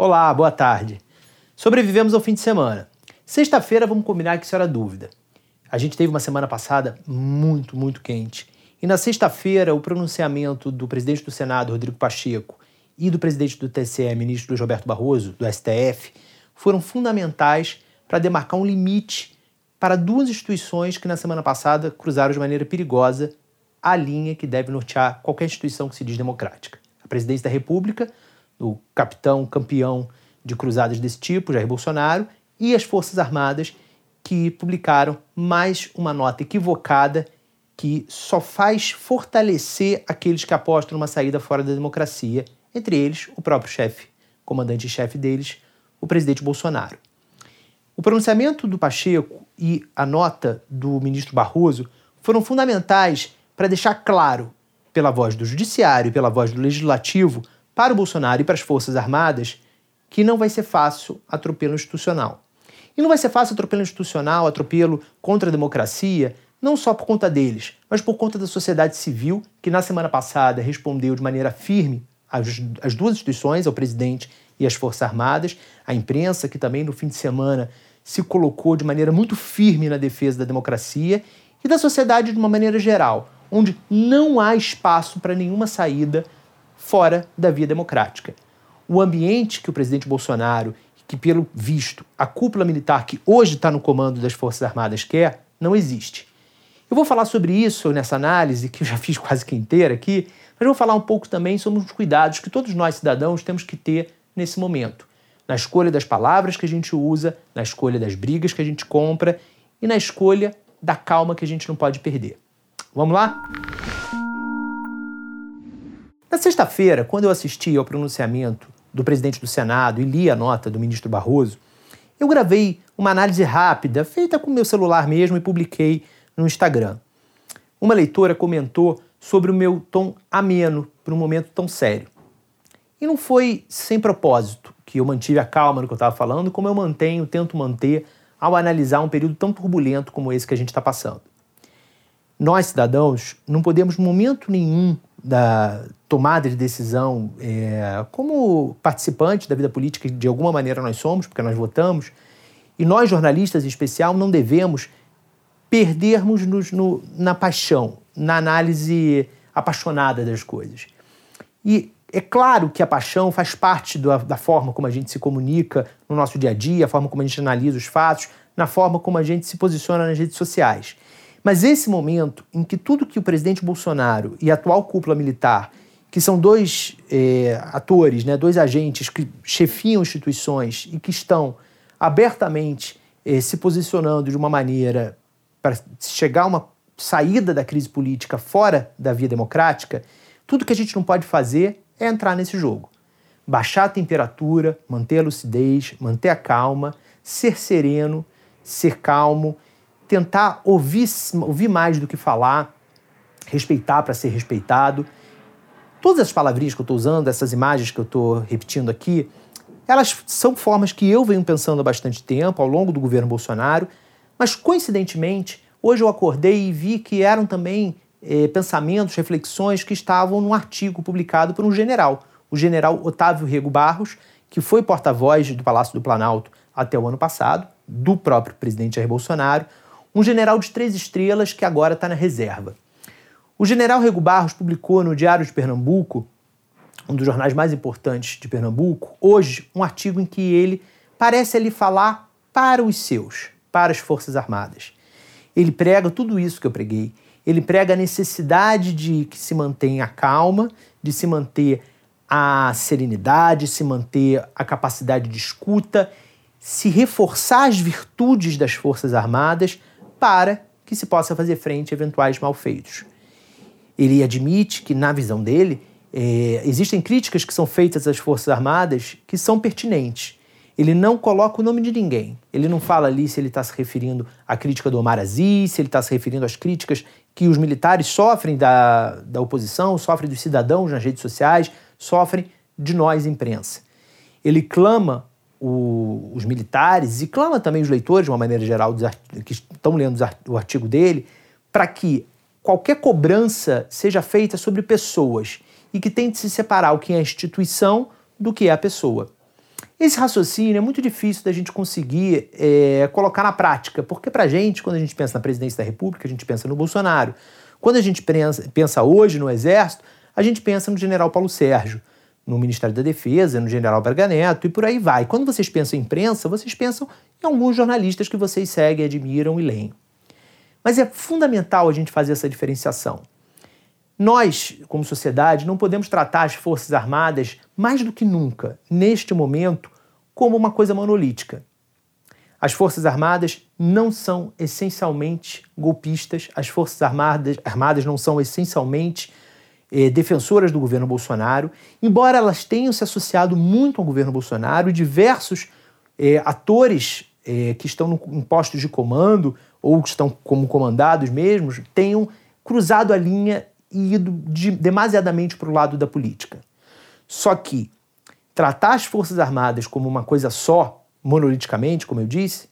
Olá, boa tarde. Sobrevivemos ao fim de semana. Sexta-feira vamos combinar que isso era dúvida. A gente teve uma semana passada muito, muito quente. E na sexta-feira, o pronunciamento do presidente do Senado, Rodrigo Pacheco, e do presidente do TCE, ministro Roberto Barroso, do STF, foram fundamentais para demarcar um limite para duas instituições que na semana passada cruzaram de maneira perigosa a linha que deve nortear qualquer instituição que se diz democrática. A presidência da República, o capitão campeão de cruzadas desse tipo, Jair Bolsonaro, e as Forças Armadas, que publicaram mais uma nota equivocada que só faz fortalecer aqueles que apostam numa saída fora da democracia, entre eles o próprio chefe, comandante-chefe deles, o presidente Bolsonaro. O pronunciamento do Pacheco e a nota do ministro Barroso foram fundamentais para deixar claro, pela voz do Judiciário e pela voz do Legislativo, para o Bolsonaro e para as Forças Armadas, que não vai ser fácil atropelo institucional. E não vai ser fácil atropelo institucional, atropelo contra a democracia, não só por conta deles, mas por conta da sociedade civil, que na semana passada respondeu de maneira firme às, duas instituições, ao presidente e às Forças Armadas, a imprensa, que também no fim de semana se colocou de maneira muito firme na defesa da democracia, e da sociedade de uma maneira geral, onde não há espaço para nenhuma saída fora da via democrática. O ambiente que o presidente Bolsonaro, que pelo visto a cúpula militar que hoje está no comando das Forças Armadas quer, não existe. Eu vou falar sobre isso nessa análise, que eu já fiz quase que inteira aqui, mas vou falar um pouco também sobre os cuidados que todos nós cidadãos temos que ter nesse momento. Na escolha das palavras que a gente usa, na escolha das brigas que a gente compra e na escolha da calma que a gente não pode perder. Vamos lá? Na sexta-feira, quando eu assisti ao pronunciamento do presidente do Senado e li a nota do ministro Barroso, eu gravei uma análise rápida, feita com meu celular mesmo, e publiquei no Instagram. Uma leitora comentou sobre o meu tom ameno para um momento tão sério. E não foi sem propósito que eu mantive a calma no que eu estava falando, como eu mantenho, tento manter ao analisar um período tão turbulento como esse que a gente está passando. Nós, cidadãos, não podemos, em momento nenhum, da tomada de decisão, é, como participante da vida política, de alguma maneira nós somos, porque nós votamos, e nós, jornalistas em especial, não devemos perdermos-nos no, na paixão, na análise apaixonada das coisas. E é claro que a paixão faz parte do, da forma como a gente se comunica no nosso dia a dia, a forma como a gente analisa os fatos, na forma como a gente se posiciona nas redes sociais. Mas esse momento em que tudo que o presidente Bolsonaro e a atual cúpula militar, que são dois é, atores, né, dois agentes que chefiam instituições e que estão abertamente é, se posicionando de uma maneira para chegar a uma saída da crise política fora da via democrática, tudo que a gente não pode fazer é entrar nesse jogo. Baixar a temperatura, manter a lucidez, manter a calma, ser sereno, ser calmo tentar ouvir, ouvir mais do que falar, respeitar para ser respeitado. Todas as palavrinhas que eu estou usando, essas imagens que eu estou repetindo aqui, elas são formas que eu venho pensando há bastante tempo, ao longo do governo Bolsonaro, mas coincidentemente, hoje eu acordei e vi que eram também eh, pensamentos, reflexões que estavam num artigo publicado por um general, o general Otávio Rego Barros, que foi porta-voz do Palácio do Planalto até o ano passado, do próprio presidente Jair Bolsonaro, um general de três estrelas que agora está na reserva. O general Rego Barros publicou no Diário de Pernambuco, um dos jornais mais importantes de Pernambuco, hoje um artigo em que ele parece ali falar para os seus, para as Forças Armadas. Ele prega tudo isso que eu preguei. Ele prega a necessidade de que se mantenha a calma, de se manter a serenidade, se manter a capacidade de escuta, se reforçar as virtudes das Forças Armadas para que se possa fazer frente a eventuais malfeitos. Ele admite que, na visão dele, é, existem críticas que são feitas às Forças Armadas que são pertinentes. Ele não coloca o nome de ninguém. Ele não fala ali se ele está se referindo à crítica do Omar Aziz, se ele está se referindo às críticas que os militares sofrem da, da oposição, sofrem dos cidadãos nas redes sociais, sofrem de nós, imprensa. Ele clama o, os militares e clama também os leitores, de uma maneira geral, que estão lendo o artigo dele, para que qualquer cobrança seja feita sobre pessoas e que tente se separar o que é a instituição do que é a pessoa. Esse raciocínio é muito difícil da gente conseguir é, colocar na prática, porque para a gente, quando a gente pensa na presidência da República, a gente pensa no Bolsonaro. Quando a gente pensa, pensa hoje no Exército, a gente pensa no general Paulo Sérgio, no Ministério da Defesa, no general Braga Neto e por aí vai. Quando vocês pensam em imprensa, vocês pensam em alguns jornalistas que vocês seguem, admiram e leem. Mas é fundamental a gente fazer essa diferenciação. Nós, como sociedade, não podemos tratar as Forças Armadas mais do que nunca, neste momento, como uma coisa monolítica. As Forças Armadas não são essencialmente golpistas, as Forças Armadas, armadas não são essencialmente eh, defensoras do governo Bolsonaro, embora elas tenham se associado muito ao governo Bolsonaro, diversos eh, atores eh, que estão no, em postos de comando ou que estão como comandados mesmos tenham cruzado a linha e ido de, demasiadamente para o lado da política. Só que tratar as Forças Armadas como uma coisa só, monoliticamente, como eu disse,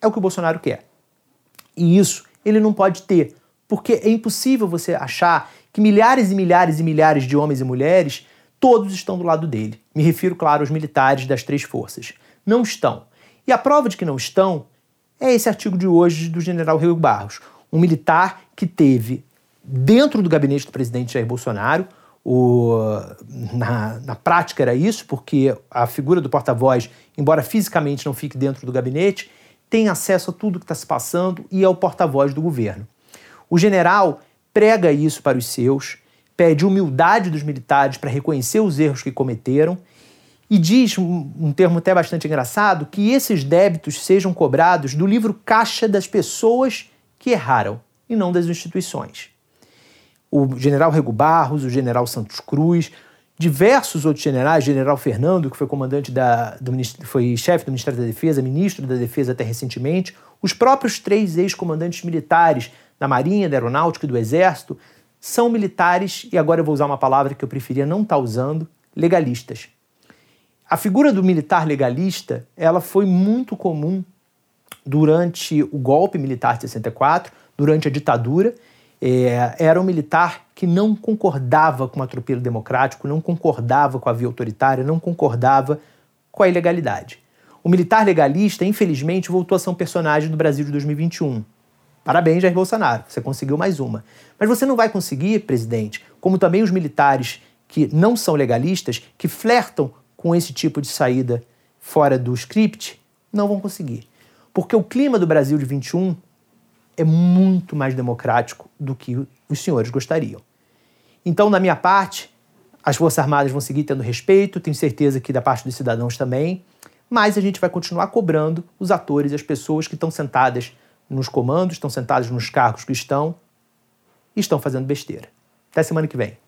é o que o Bolsonaro quer. E isso ele não pode ter, porque é impossível você achar que milhares e milhares e milhares de homens e mulheres todos estão do lado dele. Me refiro, claro, aos militares das três forças. Não estão. E a prova de que não estão é esse artigo de hoje do general Rio Barros, um militar que teve dentro do gabinete do presidente Jair Bolsonaro. O, na, na prática era isso, porque a figura do porta-voz, embora fisicamente não fique dentro do gabinete, tem acesso a tudo que está se passando e é o porta-voz do governo. O general prega isso para os seus, pede humildade dos militares para reconhecer os erros que cometeram e diz, um, termo até bastante engraçado, que esses débitos sejam cobrados do livro caixa das pessoas que erraram e não das instituições. O general Rego Barros, o general Santos Cruz, diversos outros generais, general Fernando, que foi comandante da, do, foi chefe do Ministério da Defesa, ministro da Defesa até recentemente, os próprios três ex-comandantes militares da Marinha, da Aeronáutica e do Exército, são militares, e agora eu vou usar uma palavra que eu preferia não estar tá usando, legalistas. A figura do militar legalista, ela foi muito comum durante o golpe militar de 64, durante a ditadura, é, era um militar que não concordava com o atropelo democrático, não concordava com a via autoritária, não concordava com a ilegalidade. O militar legalista, infelizmente, voltou a ser um personagem do Brasil de 2021. Parabéns, Jair Bolsonaro, você conseguiu mais uma. Mas você não vai conseguir, presidente, como também os militares que não são legalistas, que flertam com esse tipo de saída fora do script, não vão conseguir. Porque o clima do Brasil de 21 é muito mais democrático do que os senhores gostariam. Então, da minha parte, as Forças Armadas vão seguir tendo respeito, tenho certeza que da parte dos cidadãos também, mas a gente vai continuar cobrando os atores e as pessoas que estão sentadas nos comandos, estão sentadas nos cargos que estão e estão fazendo besteira. Até semana que vem.